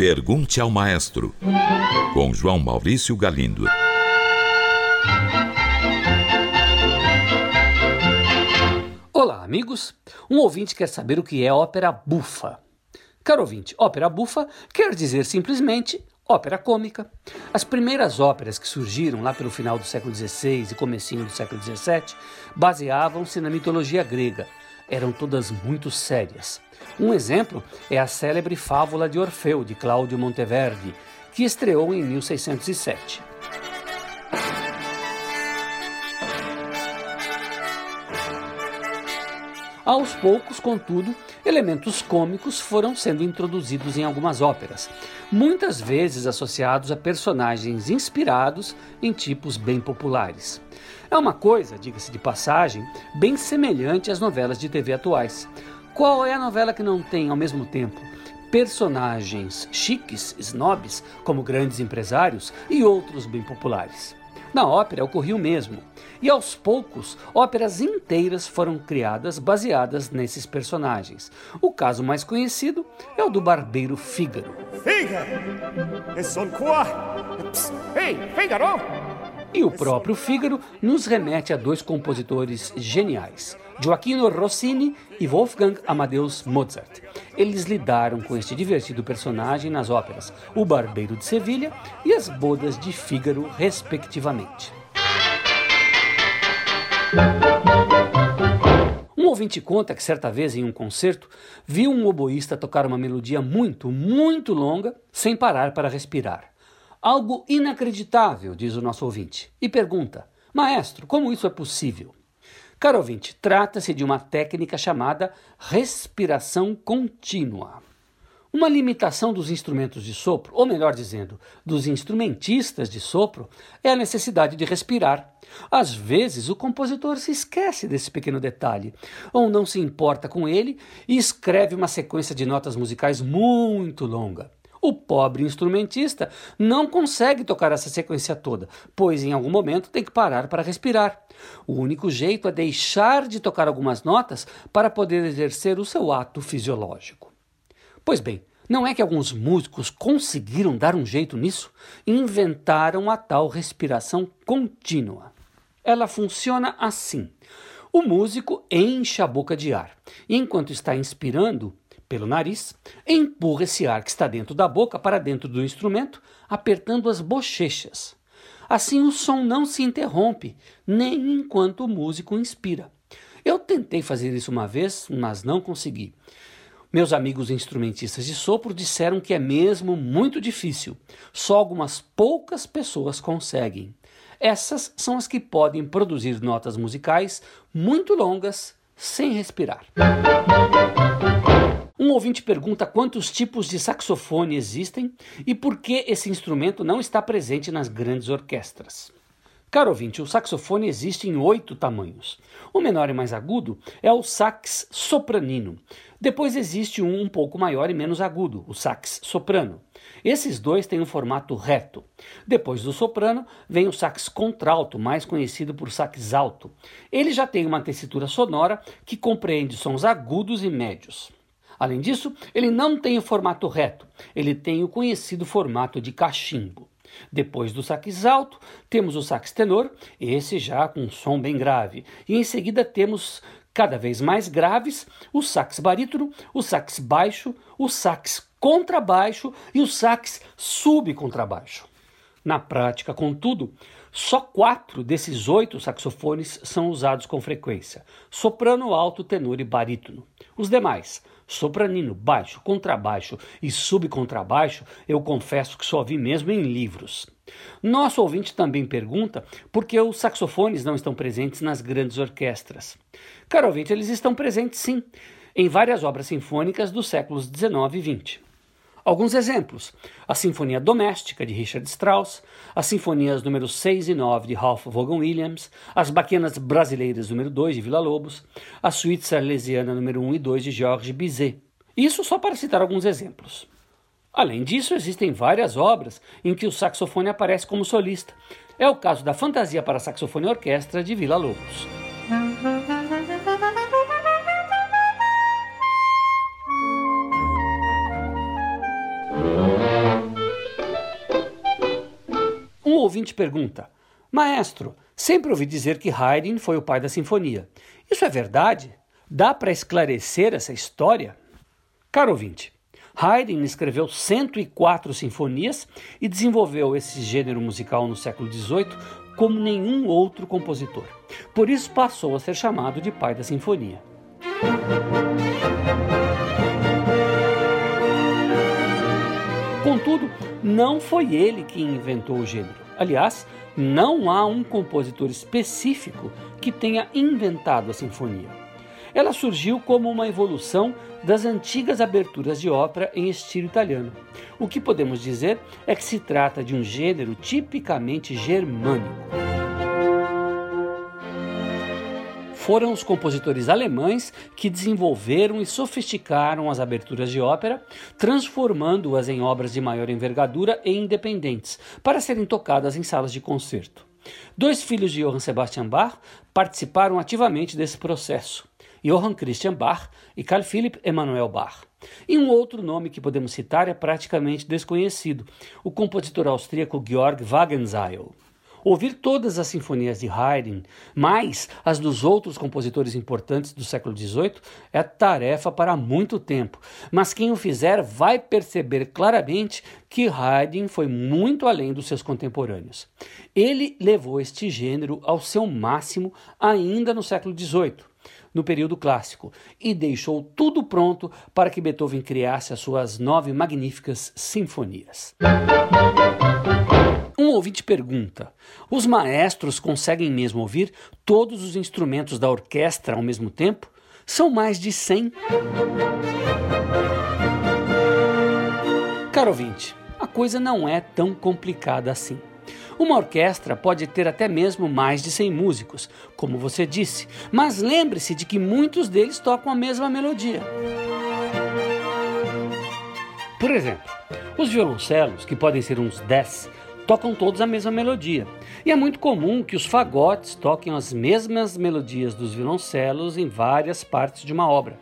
Pergunte ao Maestro, com João Maurício Galindo. Olá, amigos. Um ouvinte quer saber o que é ópera bufa. Caro ouvinte, ópera bufa quer dizer simplesmente ópera cômica. As primeiras óperas que surgiram lá pelo final do século XVI e comecinho do século XVII baseavam-se na mitologia grega. Eram todas muito sérias. Um exemplo é a célebre Fábula de Orfeu, de Cláudio Monteverdi, que estreou em 1607. Aos poucos, contudo, elementos cômicos foram sendo introduzidos em algumas óperas, muitas vezes associados a personagens inspirados em tipos bem populares. É uma coisa, diga-se de passagem, bem semelhante às novelas de TV atuais. Qual é a novela que não tem, ao mesmo tempo, personagens chiques, snobs, como grandes empresários, e outros bem populares? Na ópera ocorria o mesmo, e aos poucos, óperas inteiras foram criadas baseadas nesses personagens. O caso mais conhecido é o do barbeiro Fígaro. Fígaro! Ei, Fígaro! E o próprio Fígaro nos remete a dois compositores geniais, Gioacchino Rossini e Wolfgang Amadeus Mozart. Eles lidaram com este divertido personagem nas óperas O Barbeiro de Sevilha e As Bodas de Fígaro, respectivamente. Um ouvinte conta que certa vez em um concerto viu um oboísta tocar uma melodia muito, muito longa sem parar para respirar. Algo inacreditável, diz o nosso ouvinte, e pergunta: Maestro, como isso é possível? Caro ouvinte, trata-se de uma técnica chamada respiração contínua. Uma limitação dos instrumentos de sopro, ou melhor dizendo, dos instrumentistas de sopro, é a necessidade de respirar. Às vezes, o compositor se esquece desse pequeno detalhe, ou não se importa com ele e escreve uma sequência de notas musicais muito longa. O pobre instrumentista não consegue tocar essa sequência toda, pois em algum momento tem que parar para respirar. O único jeito é deixar de tocar algumas notas para poder exercer o seu ato fisiológico. Pois bem, não é que alguns músicos conseguiram dar um jeito nisso? Inventaram a tal respiração contínua. Ela funciona assim. O músico enche a boca de ar e, enquanto está inspirando, pelo nariz, empurra esse ar que está dentro da boca para dentro do instrumento, apertando as bochechas. Assim o som não se interrompe, nem enquanto o músico inspira. Eu tentei fazer isso uma vez, mas não consegui. Meus amigos instrumentistas de sopro disseram que é mesmo muito difícil. Só algumas poucas pessoas conseguem. Essas são as que podem produzir notas musicais muito longas sem respirar. Um ouvinte pergunta quantos tipos de saxofone existem e por que esse instrumento não está presente nas grandes orquestras. Caro ouvinte, o saxofone existe em oito tamanhos. O menor e mais agudo é o sax sopranino. Depois existe um um pouco maior e menos agudo, o sax soprano. Esses dois têm um formato reto. Depois do soprano vem o sax contralto, mais conhecido por sax alto. Ele já tem uma tessitura sonora que compreende sons agudos e médios. Além disso, ele não tem o formato reto, ele tem o conhecido formato de cachimbo. Depois do sax alto, temos o sax tenor, esse já com um som bem grave. E em seguida temos, cada vez mais graves, o sax barítono, o sax baixo, o sax contrabaixo e o sax subcontrabaixo. Na prática, contudo, só quatro desses oito saxofones são usados com frequência: soprano, alto, tenor e barítono. Os demais, Sopranino, baixo, contrabaixo e subcontrabaixo, eu confesso que só vi mesmo em livros. Nosso ouvinte também pergunta por que os saxofones não estão presentes nas grandes orquestras. Caro ouvinte, eles estão presentes sim, em várias obras sinfônicas dos séculos 19 e 20. Alguns exemplos: a Sinfonia Doméstica de Richard Strauss, as Sinfonias número 6 e 9 de Ralph Vaughan Williams, as Baquenas Brasileiras número 2 de Villa-Lobos, a Suíte Salesiana número 1 e 2 de Georges Bizet. Isso só para citar alguns exemplos. Além disso, existem várias obras em que o saxofone aparece como solista. É o caso da Fantasia para Saxofone e Orquestra de Villa-Lobos. Ouvinte pergunta: Maestro, sempre ouvi dizer que Haydn foi o pai da sinfonia. Isso é verdade? Dá para esclarecer essa história? Caro ouvinte, Haydn escreveu 104 sinfonias e desenvolveu esse gênero musical no século XVIII como nenhum outro compositor. Por isso passou a ser chamado de pai da sinfonia. Contudo, não foi ele que inventou o gênero. Aliás, não há um compositor específico que tenha inventado a sinfonia. Ela surgiu como uma evolução das antigas aberturas de ópera em estilo italiano. O que podemos dizer é que se trata de um gênero tipicamente germânico. Foram os compositores alemães que desenvolveram e sofisticaram as aberturas de ópera, transformando-as em obras de maior envergadura e independentes, para serem tocadas em salas de concerto. Dois filhos de Johann Sebastian Bach participaram ativamente desse processo. Johann Christian Bach e Carl Philipp Emanuel Bach. E um outro nome que podemos citar é praticamente desconhecido, o compositor austríaco Georg Wagenseil. Ouvir todas as sinfonias de Haydn, mais as dos outros compositores importantes do século XVIII, é tarefa para muito tempo, mas quem o fizer vai perceber claramente que Haydn foi muito além dos seus contemporâneos. Ele levou este gênero ao seu máximo ainda no século XVIII no período clássico e deixou tudo pronto para que Beethoven criasse as suas nove magníficas sinfonias. Um ouvinte pergunta: os maestros conseguem mesmo ouvir todos os instrumentos da orquestra ao mesmo tempo? São mais de 100. Caro ouvinte, a coisa não é tão complicada assim. Uma orquestra pode ter até mesmo mais de 100 músicos, como você disse, mas lembre-se de que muitos deles tocam a mesma melodia. Por exemplo, os violoncelos, que podem ser uns 10, tocam todos a mesma melodia. E é muito comum que os fagotes toquem as mesmas melodias dos violoncelos em várias partes de uma obra.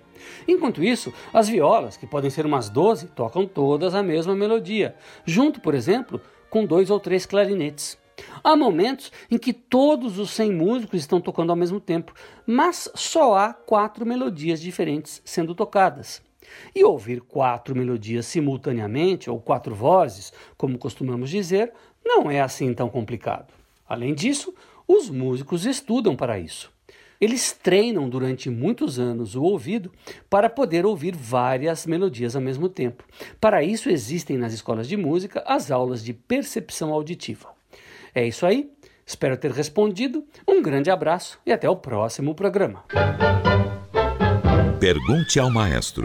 Enquanto isso, as violas, que podem ser umas 12, tocam todas a mesma melodia, junto, por exemplo, com dois ou três clarinetes. Há momentos em que todos os 100 músicos estão tocando ao mesmo tempo, mas só há quatro melodias diferentes sendo tocadas. E ouvir quatro melodias simultaneamente, ou quatro vozes, como costumamos dizer, não é assim tão complicado. Além disso, os músicos estudam para isso. Eles treinam durante muitos anos o ouvido para poder ouvir várias melodias ao mesmo tempo. Para isso, existem nas escolas de música as aulas de percepção auditiva. É isso aí. Espero ter respondido. Um grande abraço e até o próximo programa. Pergunte ao maestro.